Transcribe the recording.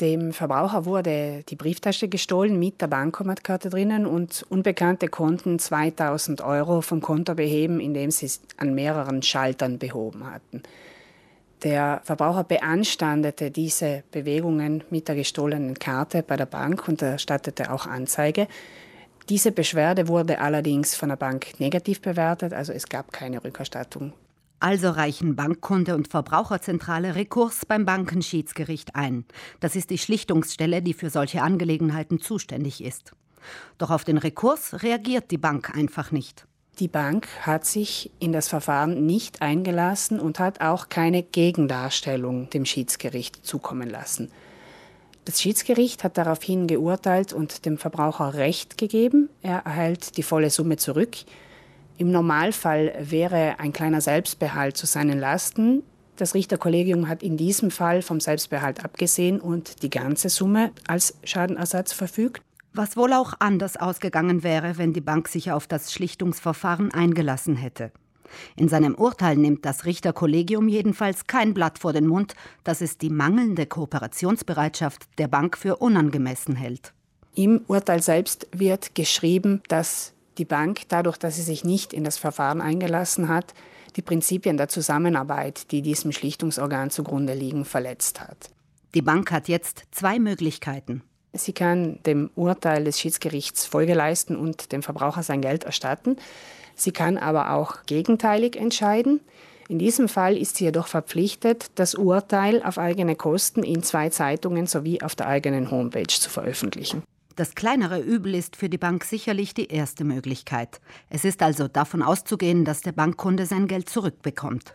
Dem Verbraucher wurde die Brieftasche gestohlen mit der Bankomatkarte drinnen und Unbekannte konnten 2000 Euro vom Konto beheben, indem sie es an mehreren Schaltern behoben hatten. Der Verbraucher beanstandete diese Bewegungen mit der gestohlenen Karte bei der Bank und erstattete auch Anzeige. Diese Beschwerde wurde allerdings von der Bank negativ bewertet, also es gab keine Rückerstattung also reichen Bankkunde und Verbraucherzentrale Rekurs beim Bankenschiedsgericht ein. Das ist die Schlichtungsstelle, die für solche Angelegenheiten zuständig ist. Doch auf den Rekurs reagiert die Bank einfach nicht. Die Bank hat sich in das Verfahren nicht eingelassen und hat auch keine Gegendarstellung dem Schiedsgericht zukommen lassen. Das Schiedsgericht hat daraufhin geurteilt und dem Verbraucher Recht gegeben. Er erhält die volle Summe zurück. Im Normalfall wäre ein kleiner Selbstbehalt zu seinen Lasten. Das Richterkollegium hat in diesem Fall vom Selbstbehalt abgesehen und die ganze Summe als Schadenersatz verfügt. Was wohl auch anders ausgegangen wäre, wenn die Bank sich auf das Schlichtungsverfahren eingelassen hätte. In seinem Urteil nimmt das Richterkollegium jedenfalls kein Blatt vor den Mund, dass es die mangelnde Kooperationsbereitschaft der Bank für unangemessen hält. Im Urteil selbst wird geschrieben, dass die Bank, dadurch, dass sie sich nicht in das Verfahren eingelassen hat, die Prinzipien der Zusammenarbeit, die diesem Schlichtungsorgan zugrunde liegen, verletzt hat. Die Bank hat jetzt zwei Möglichkeiten. Sie kann dem Urteil des Schiedsgerichts Folge leisten und dem Verbraucher sein Geld erstatten. Sie kann aber auch gegenteilig entscheiden. In diesem Fall ist sie jedoch verpflichtet, das Urteil auf eigene Kosten in zwei Zeitungen sowie auf der eigenen Homepage zu veröffentlichen. Das kleinere Übel ist für die Bank sicherlich die erste Möglichkeit. Es ist also davon auszugehen, dass der Bankkunde sein Geld zurückbekommt.